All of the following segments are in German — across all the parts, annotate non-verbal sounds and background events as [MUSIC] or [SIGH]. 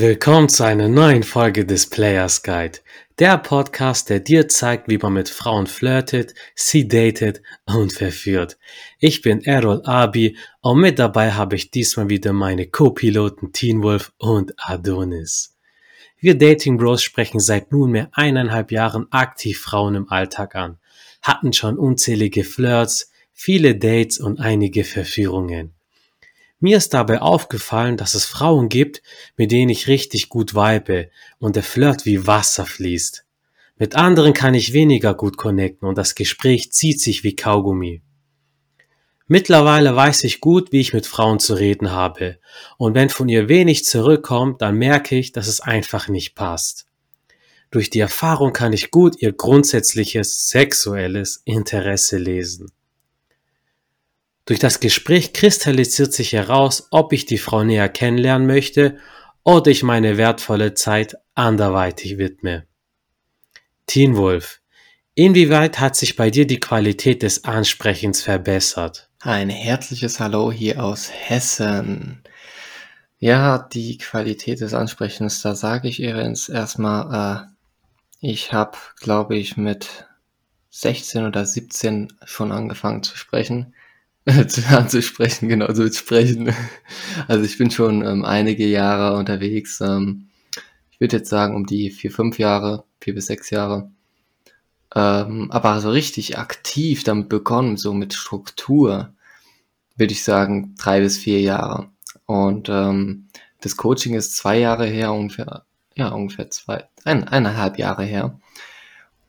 Willkommen zu einer neuen Folge des Players Guide, der Podcast, der dir zeigt, wie man mit Frauen flirtet, sie datet und verführt. Ich bin Errol Abi und mit dabei habe ich diesmal wieder meine Co-Piloten Teen Wolf und Adonis. Wir Dating Bros sprechen seit nunmehr eineinhalb Jahren aktiv Frauen im Alltag an, hatten schon unzählige Flirts, viele Dates und einige Verführungen. Mir ist dabei aufgefallen, dass es Frauen gibt, mit denen ich richtig gut vibe und der Flirt wie Wasser fließt. Mit anderen kann ich weniger gut connecten und das Gespräch zieht sich wie Kaugummi. Mittlerweile weiß ich gut, wie ich mit Frauen zu reden habe. Und wenn von ihr wenig zurückkommt, dann merke ich, dass es einfach nicht passt. Durch die Erfahrung kann ich gut ihr grundsätzliches sexuelles Interesse lesen. Durch das Gespräch kristallisiert sich heraus, ob ich die Frau näher kennenlernen möchte oder ich meine wertvolle Zeit anderweitig widme. Teen Wolf, inwieweit hat sich bei dir die Qualität des Ansprechens verbessert? Ein herzliches Hallo hier aus Hessen. Ja, die Qualität des Ansprechens, da sage ich ihr erstmal, äh, ich habe, glaube ich, mit 16 oder 17 schon angefangen zu sprechen [LAUGHS] anzusprechen, genau, so sprechen. [LAUGHS] Also ich bin schon ähm, einige Jahre unterwegs. Ähm, ich würde jetzt sagen um die vier, fünf Jahre, vier bis sechs Jahre. Ähm, aber so richtig aktiv damit begonnen, so mit Struktur, würde ich sagen drei bis vier Jahre. Und ähm, das Coaching ist zwei Jahre her, ungefähr, ja, ungefähr zwei, ein, eineinhalb Jahre her.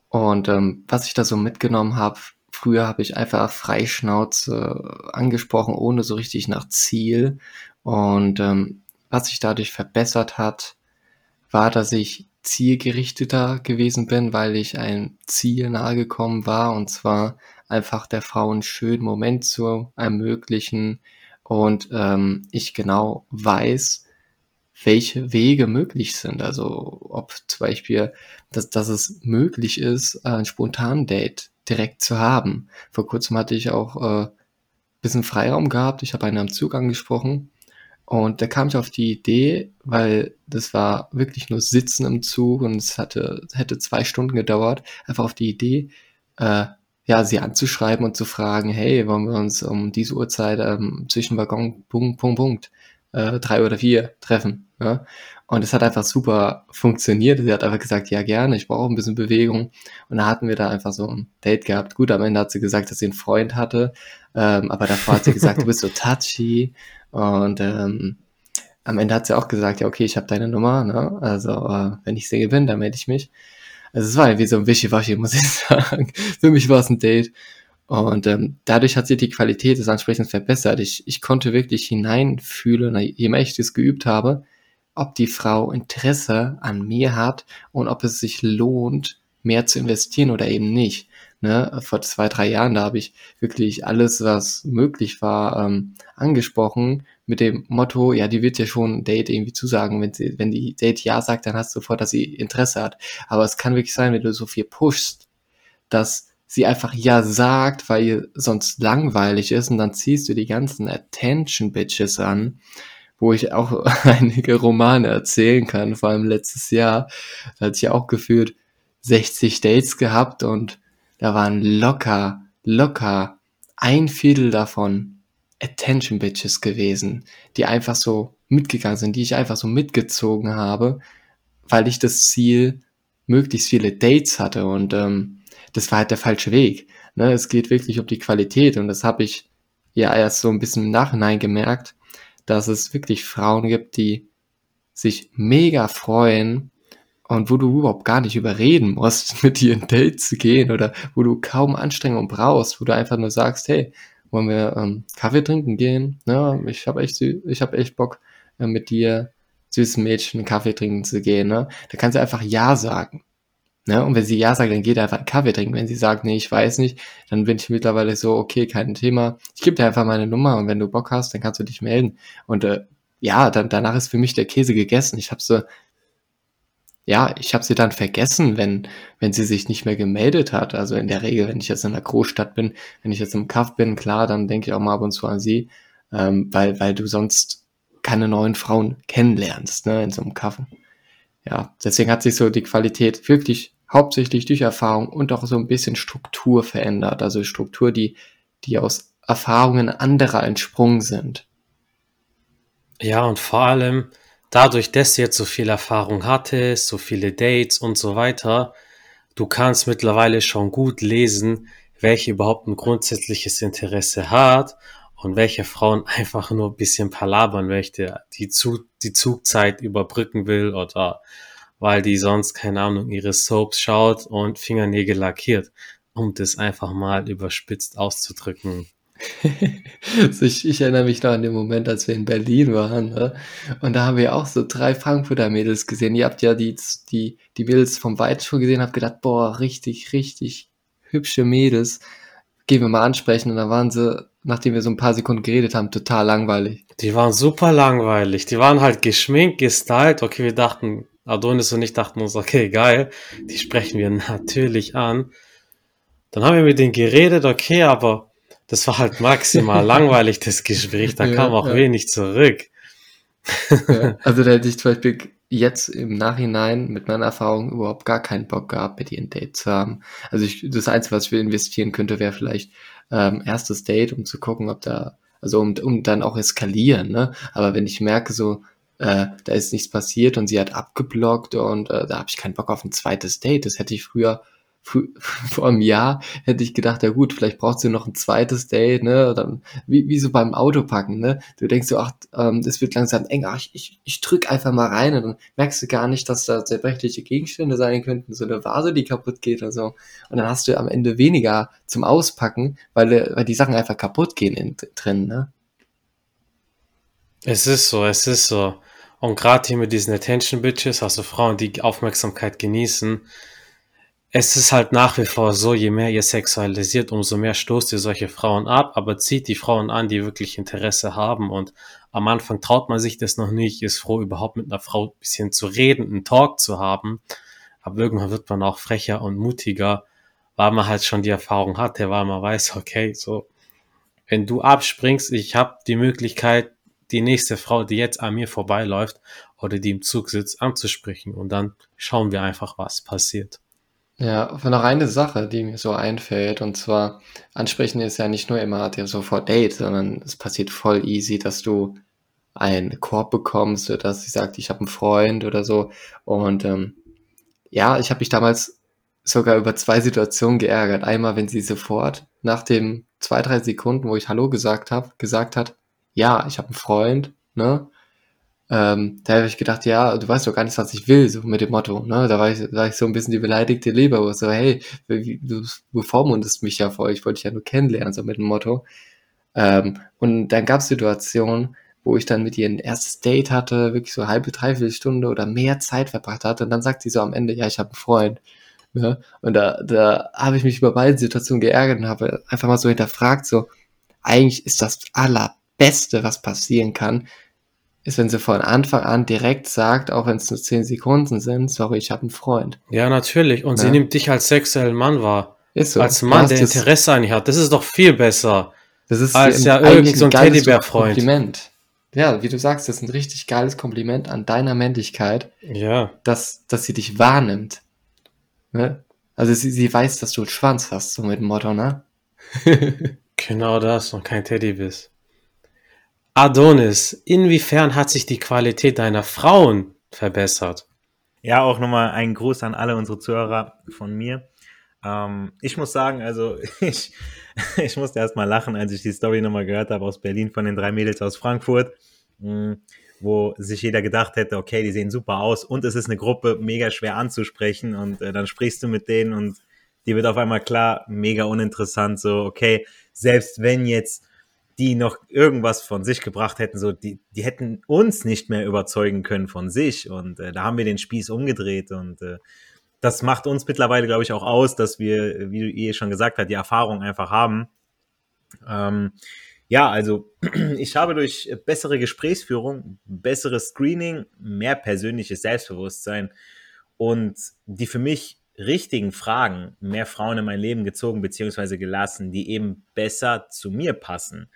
Und ähm, was ich da so mitgenommen habe, Früher habe ich einfach Freischnauze angesprochen, ohne so richtig nach Ziel. Und ähm, was sich dadurch verbessert hat, war, dass ich zielgerichteter gewesen bin, weil ich ein Ziel nahegekommen war, und zwar einfach der Frau einen schönen Moment zu ermöglichen und ähm, ich genau weiß, welche Wege möglich sind. Also ob zum Beispiel, dass, dass es möglich ist, ein spontan Date direkt zu haben. Vor kurzem hatte ich auch äh, bisschen Freiraum gehabt. Ich habe einen am Zug angesprochen und da kam ich auf die Idee, weil das war wirklich nur Sitzen im Zug und es hatte, hätte zwei Stunden gedauert, einfach auf die Idee, äh, ja, sie anzuschreiben und zu fragen, hey, wollen wir uns um diese Uhrzeit ähm, zwischen Waggon, Punkt, Punkt, Punkt, äh, drei oder vier treffen. Ja? Und es hat einfach super funktioniert. Sie hat einfach gesagt, ja gerne, ich brauche ein bisschen Bewegung. Und da hatten wir da einfach so ein Date gehabt. Gut, am Ende hat sie gesagt, dass sie einen Freund hatte. Ähm, aber davor hat sie gesagt, du bist so touchy. Und ähm, am Ende hat sie auch gesagt, ja okay, ich habe deine Nummer. Ne? Also äh, wenn ich Single bin, dann melde ich mich. Also es war irgendwie so ein Wischiwaschi, muss ich [LAUGHS] sagen. Für mich war es ein Date. Und ähm, dadurch hat sich die Qualität des Ansprechens verbessert. Ich, ich konnte wirklich hineinfühlen, je mehr ich das geübt habe, ob die Frau Interesse an mir hat und ob es sich lohnt, mehr zu investieren oder eben nicht. Ne? Vor zwei, drei Jahren, da habe ich wirklich alles, was möglich war, ähm, angesprochen mit dem Motto, ja, die wird ja schon Date irgendwie zusagen. Wenn, sie, wenn die Date ja sagt, dann hast du sofort, dass sie Interesse hat. Aber es kann wirklich sein, wenn du so viel pushst, dass sie einfach ja sagt, weil ihr sonst langweilig ist und dann ziehst du die ganzen Attention Bitches an wo ich auch [LAUGHS] einige Romane erzählen kann, vor allem letztes Jahr. Da hatte ich auch gefühlt 60 Dates gehabt und da waren locker, locker ein Viertel davon Attention Bitches gewesen, die einfach so mitgegangen sind, die ich einfach so mitgezogen habe, weil ich das Ziel möglichst viele Dates hatte und ähm, das war halt der falsche Weg. Ne? Es geht wirklich um die Qualität und das habe ich ja erst so ein bisschen im Nachhinein gemerkt, dass es wirklich Frauen gibt, die sich mega freuen und wo du überhaupt gar nicht überreden musst, [LAUGHS] mit dir ein Date zu gehen oder wo du kaum Anstrengung brauchst, wo du einfach nur sagst, hey, wollen wir ähm, Kaffee trinken gehen? Ja, ich habe echt, ich habe echt Bock, äh, mit dir süßen Mädchen Kaffee trinken zu gehen. Ne? Da kannst du einfach Ja sagen. Ne? Und wenn sie ja sagt, dann geht einfach einen Kaffee trinken. Wenn sie sagt, nee, ich weiß nicht, dann bin ich mittlerweile so, okay, kein Thema. Ich gebe dir einfach meine Nummer und wenn du Bock hast, dann kannst du dich melden. Und äh, ja, dann, danach ist für mich der Käse gegessen. Ich habe so, ja, ich habe sie dann vergessen, wenn, wenn sie sich nicht mehr gemeldet hat. Also in der Regel, wenn ich jetzt in einer Großstadt bin, wenn ich jetzt im Kaff bin, klar, dann denke ich auch mal ab und zu an sie, ähm, weil, weil du sonst keine neuen Frauen kennenlernst, ne, in so einem Kaffee. Ja, deswegen hat sich so die Qualität wirklich hauptsächlich durch Erfahrung und auch so ein bisschen Struktur verändert. Also Struktur, die, die aus Erfahrungen anderer entsprungen sind. Ja, und vor allem dadurch, dass du jetzt so viel Erfahrung hattest, so viele Dates und so weiter, du kannst mittlerweile schon gut lesen, welche überhaupt ein grundsätzliches Interesse hat und welche Frauen [LAUGHS] einfach nur ein bisschen palabern möchte, die, Zug, die Zugzeit überbrücken will oder weil die sonst, keine Ahnung, ihre Soaps schaut und Fingernägel lackiert, um das einfach mal überspitzt auszudrücken. [LAUGHS] ich, ich, erinnere mich noch an den Moment, als wir in Berlin waren. Ne? Und da haben wir auch so drei Frankfurter Mädels gesehen. Ihr habt ja die, die, die Mädels vom Weitschuh gesehen, habt gedacht, boah, richtig, richtig hübsche Mädels. Gehen wir mal ansprechen. Und dann waren sie, nachdem wir so ein paar Sekunden geredet haben, total langweilig. Die waren super langweilig. Die waren halt geschminkt, gestylt. Okay, wir dachten, Adonis und ich dachten uns, okay, geil, die sprechen wir [LAUGHS] natürlich an. Dann haben wir mit denen geredet, okay, aber das war halt maximal [LAUGHS] langweilig, das Gespräch. Da ja, kam auch ja. wenig zurück. Ja, [LAUGHS] also da hätte ich zum Beispiel jetzt im Nachhinein mit meiner Erfahrung überhaupt gar keinen Bock gehabt, mit ihr ein Date zu haben. Also ich, das Einzige, was ich investieren könnte, wäre vielleicht ähm, erstes Date, um zu gucken, ob da, also um, um dann auch eskalieren, ne? Aber wenn ich merke, so, äh, da ist nichts passiert und sie hat abgeblockt und äh, da habe ich keinen Bock auf ein zweites Date. Das hätte ich früher [LAUGHS] vor einem Jahr hätte ich gedacht, ja gut, vielleicht braucht sie noch ein zweites Date, ne? Dann, wie, wie so beim Autopacken, ne? Du denkst so, ach, ähm, das wird langsam eng, ach, ich, ich, ich drück einfach mal rein und dann merkst du gar nicht, dass da zerbrechliche Gegenstände sein könnten, so eine Vase, die kaputt geht oder so. Und dann hast du am Ende weniger zum Auspacken, weil, weil die Sachen einfach kaputt gehen in, drin, ne? Es ist so, es ist so. Und gerade hier mit diesen Attention Bitches, also Frauen, die Aufmerksamkeit genießen, es ist halt nach wie vor so, je mehr ihr sexualisiert, umso mehr stoßt ihr solche Frauen ab, aber zieht die Frauen an, die wirklich Interesse haben. Und am Anfang traut man sich das noch nicht, ist froh, überhaupt mit einer Frau ein bisschen zu reden, einen Talk zu haben. Aber irgendwann wird man auch frecher und mutiger, weil man halt schon die Erfahrung hatte, weil man weiß, okay, so, wenn du abspringst, ich habe die Möglichkeit, die nächste Frau, die jetzt an mir vorbeiläuft oder die im Zug sitzt, anzusprechen. Und dann schauen wir einfach, was passiert. Ja, noch eine Sache, die mir so einfällt, und zwar, ansprechen ist ja nicht nur immer der sofort Date, sondern es passiert voll easy, dass du einen Korb bekommst, dass sie sagt, ich habe einen Freund oder so. Und ähm, ja, ich habe mich damals sogar über zwei Situationen geärgert. Einmal, wenn sie sofort nach dem zwei, drei Sekunden, wo ich Hallo gesagt habe, gesagt hat, ja, ich habe einen Freund, ne? Ähm, da habe ich gedacht, ja, du weißt doch gar nicht, was ich will, so mit dem Motto, ne? Da war ich, war ich so ein bisschen die beleidigte Leber, so, hey, du bevormundest mich ja voll, ich wollte dich ja nur kennenlernen, so mit dem Motto. Ähm, und dann gab es Situationen, wo ich dann mit ihr ein erstes Date hatte, wirklich so halbe, dreiviertel Stunde oder mehr Zeit verbracht hatte. Und dann sagt sie so am Ende, ja, ich habe einen Freund. Ne? Und da, da habe ich mich über beide Situationen geärgert und habe einfach mal so hinterfragt, so, eigentlich ist das aller Beste, was passieren kann, ist, wenn sie von Anfang an direkt sagt, auch wenn es nur 10 Sekunden sind, sorry, ich habe einen Freund. Ja, natürlich. Und ja. sie nimmt dich als sexuellen Mann wahr. Ist so. Als Mann, der Interesse an dir hat. Das ist doch viel besser. Das ist als ja irgend so ein Teddybär-Freund. Kompliment. Ja, wie du sagst, das ist ein richtig geiles Kompliment an deiner Männlichkeit. Ja. Dass, dass sie dich wahrnimmt. Ne? Also sie, sie weiß, dass du einen Schwanz hast, so mit dem Motto, ne? [LAUGHS] genau das und kein Teddy bist. Adonis, inwiefern hat sich die Qualität deiner Frauen verbessert? Ja, auch nochmal ein Gruß an alle unsere Zuhörer von mir. Ähm, ich muss sagen, also [LAUGHS] ich, ich musste erst mal lachen, als ich die Story nochmal gehört habe aus Berlin von den drei Mädels aus Frankfurt, mm, wo sich jeder gedacht hätte, okay, die sehen super aus und es ist eine Gruppe mega schwer anzusprechen und äh, dann sprichst du mit denen und dir wird auf einmal klar, mega uninteressant, so, okay, selbst wenn jetzt die noch irgendwas von sich gebracht hätten, so die, die hätten uns nicht mehr überzeugen können von sich. Und äh, da haben wir den Spieß umgedreht und äh, das macht uns mittlerweile, glaube ich, auch aus, dass wir, wie ihr schon gesagt habt, die Erfahrung einfach haben. Ähm, ja, also [CLEARS THROAT] ich habe durch bessere Gesprächsführung, besseres Screening, mehr persönliches Selbstbewusstsein und die für mich richtigen Fragen mehr Frauen in mein Leben gezogen bzw. gelassen, die eben besser zu mir passen.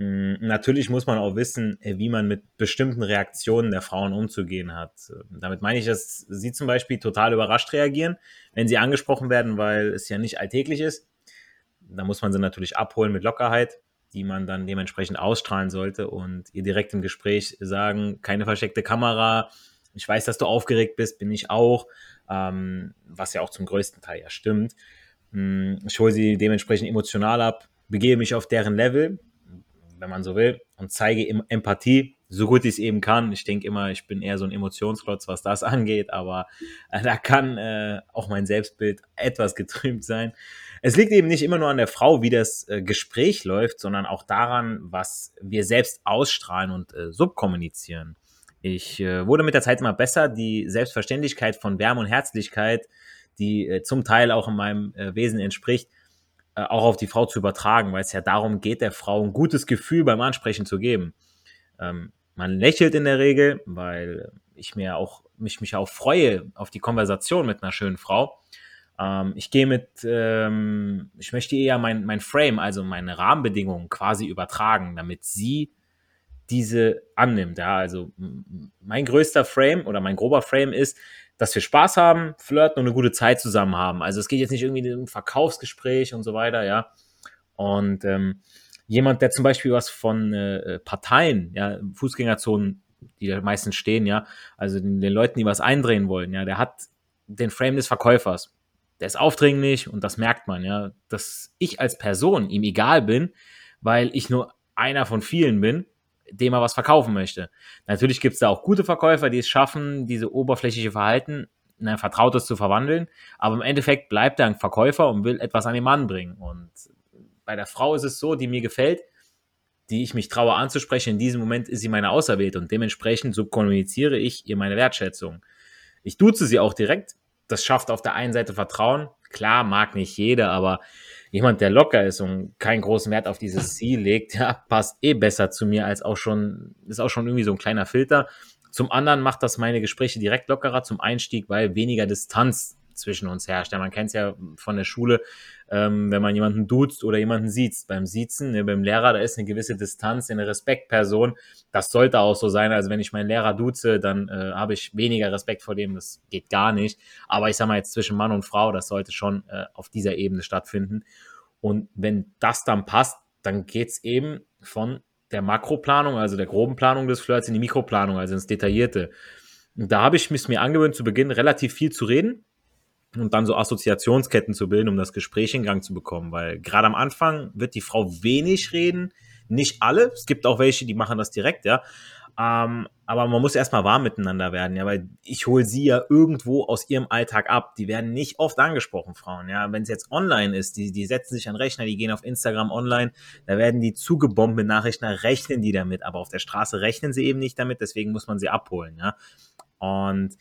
Hm, natürlich muss man auch wissen, äh, wie man mit bestimmten Reaktionen der Frauen umzugehen hat. Damit meine ich, dass sie zum Beispiel total überrascht reagieren, wenn sie angesprochen werden, weil es ja nicht alltäglich ist. Da muss man sie natürlich abholen mit Lockerheit, die man dann dementsprechend ausstrahlen sollte und ihr direkt im Gespräch sagen, keine versteckte Kamera. Ich weiß, dass du aufgeregt bist, bin ich auch, ähm, was ja auch zum größten Teil ja stimmt. Hm, ich hole sie dementsprechend emotional ab, begebe mich auf deren Level, wenn man so will, und zeige Empathie, so gut ich es eben kann. Ich denke immer, ich bin eher so ein Emotionsklotz, was das [LAUGHS] angeht, aber äh, da kann äh, auch mein Selbstbild etwas getrübt sein. Es liegt eben nicht immer nur an der Frau, wie das äh, Gespräch läuft, sondern auch daran, was wir selbst ausstrahlen und äh, subkommunizieren. Ich äh, wurde mit der Zeit immer besser, die Selbstverständlichkeit von Wärme und Herzlichkeit, die äh, zum Teil auch in meinem äh, Wesen entspricht, äh, auch auf die Frau zu übertragen, weil es ja darum geht, der Frau ein gutes Gefühl beim Ansprechen zu geben. Ähm, man lächelt in der Regel, weil ich mir auch, mich, mich auch freue auf die Konversation mit einer schönen Frau. Ähm, ich gehe mit, ähm, ich möchte eher mein, mein Frame, also meine Rahmenbedingungen quasi übertragen, damit sie diese annimmt. Ja, also mein größter Frame oder mein grober Frame ist, dass wir Spaß haben, flirten und eine gute Zeit zusammen haben. Also es geht jetzt nicht irgendwie um Verkaufsgespräch und so weiter, ja. Und ähm, jemand, der zum Beispiel was von äh, Parteien, ja, Fußgängerzonen, die da meistens stehen, ja, also den, den, Leuten, die was eindrehen wollen, ja, der hat den Frame des Verkäufers. Der ist aufdringlich und das merkt man, ja, dass ich als Person ihm egal bin, weil ich nur einer von vielen bin dem er was verkaufen möchte. Natürlich gibt es da auch gute Verkäufer, die es schaffen, diese oberflächliche Verhalten in ein Vertrautes zu verwandeln, aber im Endeffekt bleibt er ein Verkäufer und will etwas an den Mann bringen. Und bei der Frau ist es so, die mir gefällt, die ich mich traue anzusprechen, in diesem Moment ist sie meine Auserwählte und dementsprechend so kommuniziere ich ihr meine Wertschätzung. Ich duze sie auch direkt. Das schafft auf der einen Seite Vertrauen. Klar, mag nicht jeder, aber jemand, der locker ist und keinen großen Wert auf dieses [LAUGHS] Ziel legt, ja, passt eh besser zu mir als auch schon, ist auch schon irgendwie so ein kleiner Filter. Zum anderen macht das meine Gespräche direkt lockerer zum Einstieg, weil weniger Distanz zwischen uns herrscht. Ja, man kennt es ja von der Schule, ähm, wenn man jemanden duzt oder jemanden sieht. Beim Siezen, ne, beim Lehrer, da ist eine gewisse Distanz, eine Respektperson. Das sollte auch so sein. Also wenn ich meinen Lehrer duze, dann äh, habe ich weniger Respekt vor dem. Das geht gar nicht. Aber ich sage mal jetzt zwischen Mann und Frau, das sollte schon äh, auf dieser Ebene stattfinden. Und wenn das dann passt, dann geht's eben von der Makroplanung, also der groben Planung des Flirts, in die Mikroplanung, also ins Detaillierte. Und da habe ich es mir angewöhnt, zu Beginn relativ viel zu reden und dann so Assoziationsketten zu bilden, um das Gespräch in Gang zu bekommen. Weil gerade am Anfang wird die Frau wenig reden, nicht alle. Es gibt auch welche, die machen das direkt, ja. Ähm, aber man muss erstmal warm miteinander werden, ja, weil ich hole sie ja irgendwo aus ihrem Alltag ab. Die werden nicht oft angesprochen, Frauen, ja. Wenn es jetzt online ist, die, die setzen sich an Rechner, die gehen auf Instagram online, da werden die zugebombt mit Nachrichten, da rechnen die damit, aber auf der Straße rechnen sie eben nicht damit, deswegen muss man sie abholen, ja. Und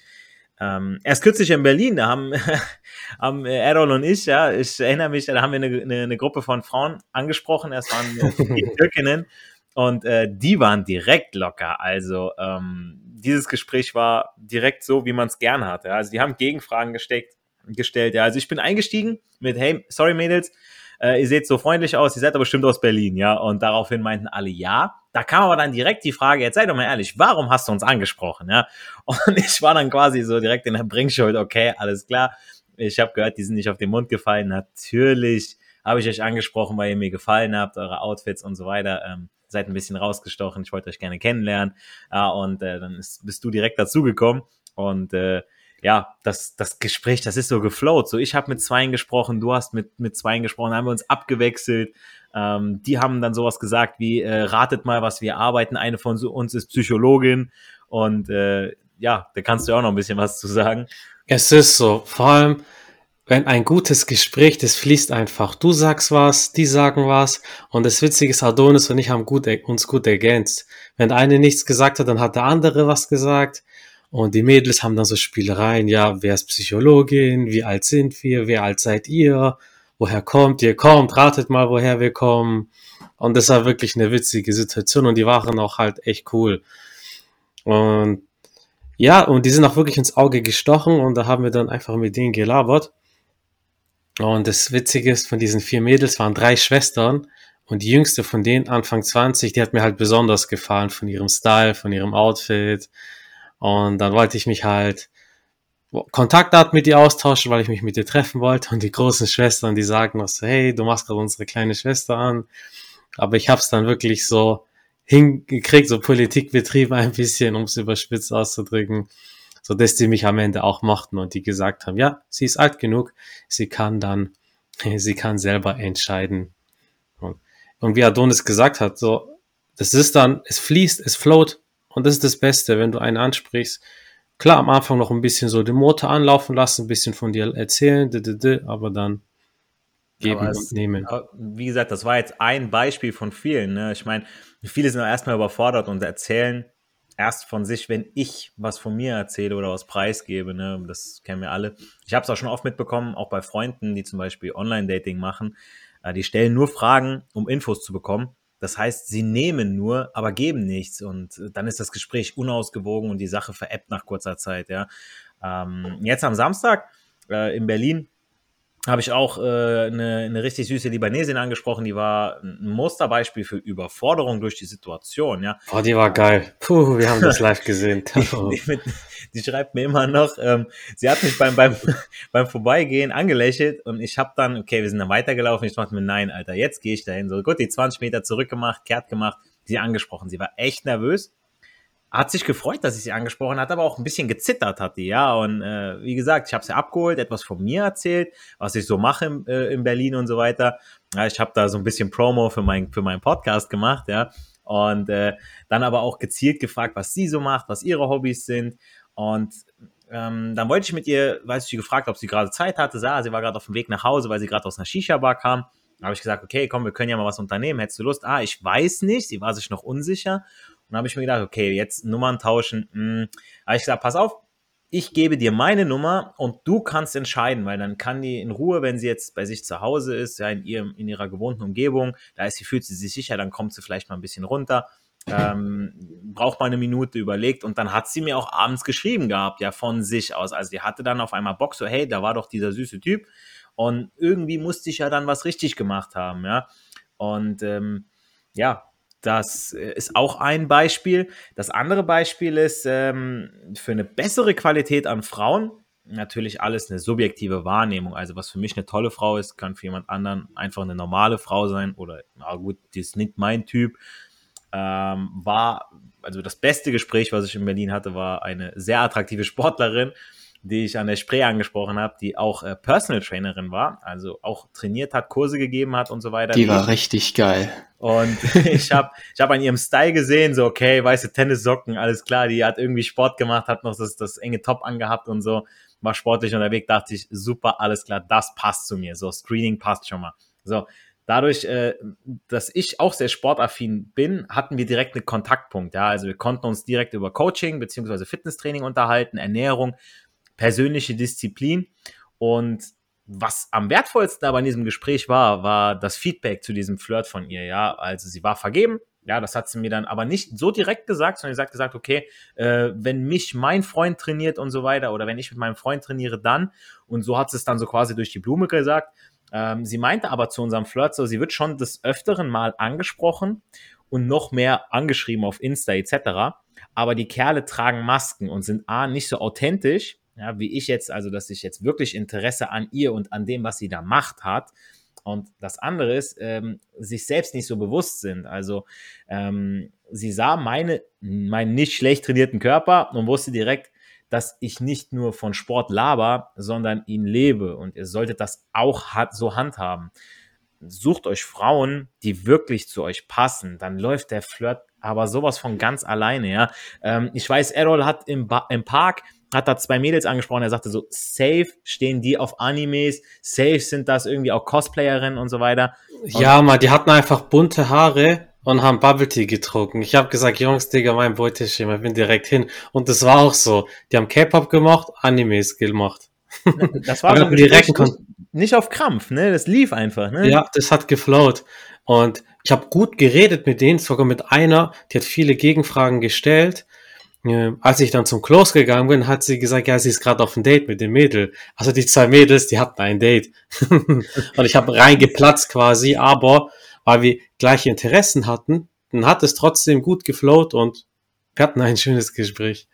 ähm, erst kürzlich in Berlin, da haben, [LAUGHS] haben äh, Errol und ich, ja, ich erinnere mich, da haben wir eine, eine, eine Gruppe von Frauen angesprochen, es waren die [LAUGHS] Türkinnen und äh, die waren direkt locker. Also ähm, dieses Gespräch war direkt so, wie man es gern hatte. Also die haben Gegenfragen gesteckt, gestellt. Ja, also ich bin eingestiegen mit, hey, sorry Mädels, äh, ihr seht so freundlich aus, ihr seid aber bestimmt aus Berlin, ja. Und daraufhin meinten alle ja. Da kam aber dann direkt die Frage, jetzt sei doch mal ehrlich, warum hast du uns angesprochen, ja? Und ich war dann quasi so direkt in der Bringschuld, okay, alles klar. Ich habe gehört, die sind nicht auf den Mund gefallen. Natürlich habe ich euch angesprochen, weil ihr mir gefallen habt, eure Outfits und so weiter. Ähm, seid ein bisschen rausgestochen, ich wollte euch gerne kennenlernen. Ja, und äh, dann ist, bist du direkt dazugekommen. Und äh, ja, das, das Gespräch, das ist so geflowt. So, ich habe mit Zweien gesprochen, du hast mit, mit Zweien gesprochen, haben wir uns abgewechselt. Ähm, die haben dann sowas gesagt wie, äh, ratet mal, was wir arbeiten. Eine von uns ist Psychologin. Und äh, ja, da kannst du auch noch ein bisschen was zu sagen. Es ist so, vor allem, wenn ein gutes Gespräch, das fließt einfach. Du sagst was, die sagen was und das Witzige ist, Adonis und ich haben gut, uns gut ergänzt. Wenn der eine nichts gesagt hat, dann hat der andere was gesagt und die Mädels haben dann so Spielereien, ja, wer ist Psychologin, wie alt sind wir, wie alt seid ihr, woher kommt ihr, kommt, ratet mal, woher wir kommen. Und das war wirklich eine witzige Situation und die waren auch halt echt cool. Und ja, und die sind auch wirklich ins Auge gestochen und da haben wir dann einfach mit denen gelabert. Und das Witzige ist, von diesen vier Mädels waren drei Schwestern Und die jüngste von denen, Anfang 20, die hat mir halt besonders gefallen von ihrem Style, von ihrem Outfit. Und dann wollte ich mich halt Kontaktdaten mit ihr austauschen, weil ich mich mit ihr treffen wollte. Und die großen Schwestern, die sagen noch so, hey, du machst gerade unsere kleine Schwester an. Aber ich habe es dann wirklich so hingekriegt, so Politik betrieben ein bisschen, um es überspitzt auszudrücken, so dass die mich am Ende auch mochten und die gesagt haben, ja, sie ist alt genug, sie kann dann, [LAUGHS] sie kann selber entscheiden, und wie Adonis gesagt hat, so, das ist dann, es fließt, es float und das ist das Beste, wenn du einen ansprichst. Klar, am Anfang noch ein bisschen so den Motor anlaufen lassen, ein bisschen von dir erzählen, aber dann geben es, und nehmen. Wie gesagt, das war jetzt ein Beispiel von vielen. Ne? Ich meine, viele sind erstmal überfordert und erzählen erst von sich, wenn ich was von mir erzähle oder was preisgebe. Ne? Das kennen wir alle. Ich habe es auch schon oft mitbekommen, auch bei Freunden, die zum Beispiel Online-Dating machen. Äh, die stellen nur Fragen, um Infos zu bekommen. Das heißt, sie nehmen nur, aber geben nichts. Und äh, dann ist das Gespräch unausgewogen und die Sache veräppt nach kurzer Zeit. Ja. Ähm, jetzt am Samstag äh, in Berlin habe ich auch äh, eine, eine richtig süße Libanesin angesprochen, die war ein Musterbeispiel für Überforderung durch die Situation, ja. Oh, die war geil. Puh, wir haben das [LAUGHS] live gesehen. die, die, die, schreibt mir immer noch, ähm, sie hat mich beim, beim, [LAUGHS] beim Vorbeigehen angelächelt und ich habe dann, okay, wir sind dann weitergelaufen, ich dachte mir, nein, Alter, jetzt gehe ich dahin. So gut, die 20 Meter zurückgemacht, kehrt gemacht, sie angesprochen. Sie war echt nervös hat sich gefreut, dass ich sie angesprochen hat, aber auch ein bisschen gezittert hat die, ja. Und äh, wie gesagt, ich habe sie abgeholt, etwas von mir erzählt, was ich so mache in, äh, in Berlin und so weiter. Ja, ich habe da so ein bisschen Promo für, mein, für meinen Podcast gemacht, ja. Und äh, dann aber auch gezielt gefragt, was sie so macht, was ihre Hobbys sind. Und ähm, dann wollte ich mit ihr, weil ich gefragt, ob sie gerade Zeit hatte, sah, sie war gerade auf dem Weg nach Hause, weil sie gerade aus einer Shisha-Bar kam. Da habe ich gesagt, okay, komm, wir können ja mal was unternehmen. Hättest du Lust? Ah, ich weiß nicht. Sie war sich noch unsicher. Und habe ich mir gedacht, okay, jetzt Nummern tauschen. Hm. habe ich gesagt, pass auf, ich gebe dir meine Nummer und du kannst entscheiden, weil dann kann die in Ruhe, wenn sie jetzt bei sich zu Hause ist, ja, in, ihrem, in ihrer gewohnten Umgebung, da ist sie, fühlt sie sich sicher, dann kommt sie vielleicht mal ein bisschen runter, ähm, braucht mal eine Minute überlegt und dann hat sie mir auch abends geschrieben gehabt, ja, von sich aus. Also die hatte dann auf einmal Bock, so, hey, da war doch dieser süße Typ und irgendwie musste ich ja dann was richtig gemacht haben, ja. Und ähm, ja, das äh, ist auch ein Beispiel. Das andere Beispiel ist ähm, für eine bessere Qualität an Frauen natürlich alles eine subjektive Wahrnehmung. Also was für mich eine tolle Frau ist, kann für jemand anderen einfach eine normale Frau sein oder na gut, die ist nicht mein Typ. Ähm, war also das beste Gespräch, was ich in Berlin hatte, war eine sehr attraktive Sportlerin, die ich an der Spree angesprochen habe, die auch äh, Personal Trainerin war, also auch trainiert hat, Kurse gegeben hat und so weiter. Die war richtig geil. Und [LAUGHS] ich habe ich hab an ihrem Style gesehen, so okay, weiße Tennissocken, alles klar, die hat irgendwie Sport gemacht, hat noch das, das enge Top angehabt und so, war sportlich unterwegs, dachte ich, super, alles klar, das passt zu mir, so Screening passt schon mal. So, dadurch, äh, dass ich auch sehr sportaffin bin, hatten wir direkt einen Kontaktpunkt, ja, also wir konnten uns direkt über Coaching beziehungsweise Fitnesstraining unterhalten, Ernährung, persönliche Disziplin und was am wertvollsten aber in diesem Gespräch war, war das Feedback zu diesem Flirt von ihr. Ja, also sie war vergeben. Ja, das hat sie mir dann aber nicht so direkt gesagt, sondern sie hat gesagt, okay, äh, wenn mich mein Freund trainiert und so weiter oder wenn ich mit meinem Freund trainiere, dann. Und so hat sie es dann so quasi durch die Blume gesagt. Ähm, sie meinte aber zu unserem Flirt so, sie wird schon des Öfteren mal angesprochen und noch mehr angeschrieben auf Insta etc. Aber die Kerle tragen Masken und sind A, nicht so authentisch ja, wie ich jetzt, also dass ich jetzt wirklich Interesse an ihr und an dem, was sie da macht, hat. Und das andere ist, ähm, sich selbst nicht so bewusst sind. Also ähm, sie sah meine, meinen nicht schlecht trainierten Körper und wusste direkt, dass ich nicht nur von Sport laber, sondern ihn lebe. Und ihr solltet das auch so handhaben. Sucht euch Frauen, die wirklich zu euch passen. Dann läuft der Flirt aber sowas von ganz alleine, ja. Ähm, ich weiß, Errol hat im, ba im Park hat da zwei Mädels angesprochen, er sagte so, safe stehen die auf Animes, safe sind das irgendwie auch Cosplayerinnen und so weiter. Und ja, mal, die hatten einfach bunte Haare und haben Bubble Tea getrunken. Ich habe gesagt, Jungs, Digga, mein Beuteschema, ich bin direkt hin. Und das war auch so. Die haben K-Pop gemacht, Animes gemacht. [LAUGHS] Das war so direkt nicht auf Krampf, ne? Das lief einfach, ne? Ja, das hat geflowt. Und ich habe gut geredet mit denen, sogar mit einer, die hat viele Gegenfragen gestellt äh, als ich dann zum Close gegangen bin, hat sie gesagt, ja, sie ist gerade auf ein Date mit dem Mädel. Also die zwei Mädels, die hatten ein Date. [LAUGHS] und ich habe reingeplatzt quasi, aber weil wir gleiche Interessen hatten, dann hat es trotzdem gut geflowt und wir hatten ein schönes Gespräch.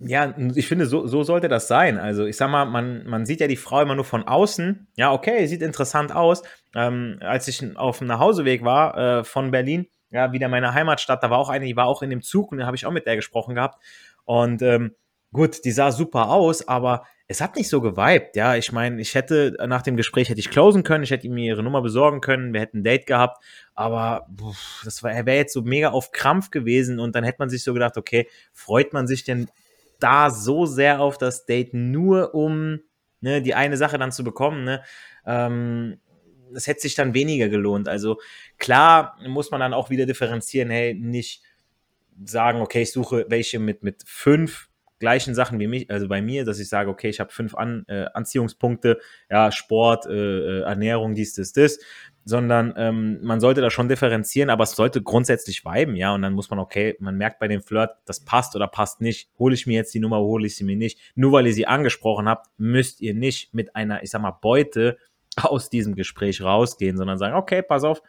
Ja, ich finde, so, so sollte das sein. Also, ich sag mal, man, man sieht ja die Frau immer nur von außen. Ja, okay, sieht interessant aus. Ähm, als ich auf dem Nachhauseweg war äh, von Berlin, ja, wieder meine Heimatstadt, da war auch eine, die war auch in dem Zug und da habe ich auch mit der gesprochen gehabt. Und ähm, gut, die sah super aus, aber es hat nicht so geweibt. Ja, ich meine, ich hätte nach dem Gespräch hätte ich closen können, ich hätte mir ihre Nummer besorgen können, wir hätten ein Date gehabt, aber pff, das wäre jetzt so mega auf Krampf gewesen und dann hätte man sich so gedacht, okay, freut man sich denn da so sehr auf das Date, nur um ne, die eine Sache dann zu bekommen. Ne? Ähm, das hätte sich dann weniger gelohnt. Also klar muss man dann auch wieder differenzieren, hey, nicht sagen, okay, ich suche welche mit, mit fünf gleichen Sachen wie mich, also bei mir, dass ich sage, okay, ich habe fünf An, äh, Anziehungspunkte, ja, Sport, äh, äh Ernährung, dies, das, das, sondern ähm, man sollte da schon differenzieren, aber es sollte grundsätzlich viben, ja, und dann muss man, okay, man merkt bei dem Flirt, das passt oder passt nicht, hole ich mir jetzt die Nummer, hole ich sie mir nicht, nur weil ihr sie angesprochen habt, müsst ihr nicht mit einer, ich sag mal, Beute aus diesem Gespräch rausgehen, sondern sagen, okay, pass auf,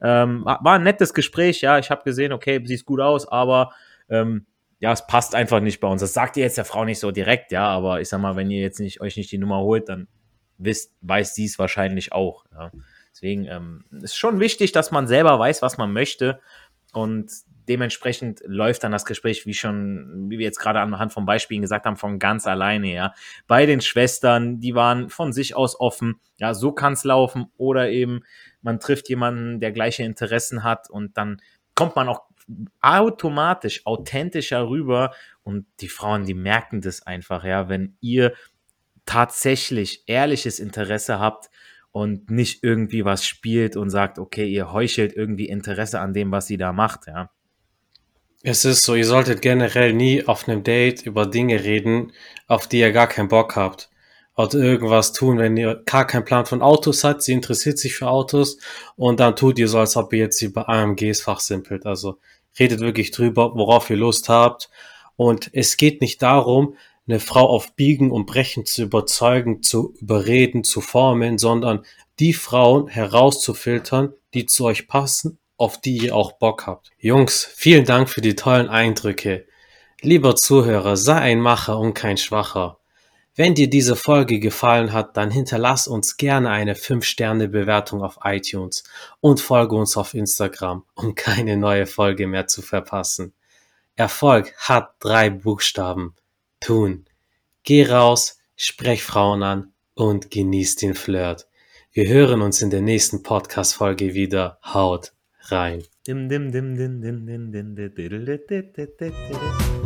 ähm, war ein nettes Gespräch, ja, ich habe gesehen, okay, siehst gut aus, aber ähm, ja, es passt einfach nicht bei uns. Das sagt ihr jetzt der Frau nicht so direkt, ja, aber ich sag mal, wenn ihr jetzt nicht euch nicht die Nummer holt, dann wisst, weiß sie es wahrscheinlich auch. Ja. Deswegen ähm, ist schon wichtig, dass man selber weiß, was man möchte und dementsprechend läuft dann das Gespräch, wie schon, wie wir jetzt gerade anhand von Beispielen gesagt haben, von ganz alleine, ja. Bei den Schwestern, die waren von sich aus offen, ja, so kann es laufen oder eben man trifft jemanden, der gleiche Interessen hat und dann kommt man auch automatisch authentischer rüber und die Frauen, die merken das einfach, ja, wenn ihr tatsächlich ehrliches Interesse habt und nicht irgendwie was spielt und sagt, okay, ihr heuchelt irgendwie Interesse an dem, was sie da macht, ja. Es ist so, ihr solltet generell nie auf einem Date über Dinge reden, auf die ihr gar keinen Bock habt. Oder irgendwas tun, wenn ihr gar keinen Plan von Autos habt, sie interessiert sich für Autos und dann tut ihr so, als ob ihr jetzt über AMGs fachsimpelt. Also redet wirklich drüber, worauf ihr Lust habt. Und es geht nicht darum, eine Frau auf Biegen und Brechen zu überzeugen, zu überreden, zu formen, sondern die Frauen herauszufiltern, die zu euch passen, auf die ihr auch Bock habt. Jungs, vielen Dank für die tollen Eindrücke. Lieber Zuhörer, sei ein Macher und kein Schwacher. Wenn dir diese Folge gefallen hat, dann hinterlass uns gerne eine 5-Sterne-Bewertung auf iTunes und folge uns auf Instagram, um keine neue Folge mehr zu verpassen. Erfolg hat drei Buchstaben. Tun. Geh raus, sprech Frauen an und genieß den Flirt. Wir hören uns in der nächsten Podcast-Folge wieder. Haut rein. Dim, dim, dim, dim, dim, dim, dim, dim, dim, dim, dim, dim, dim.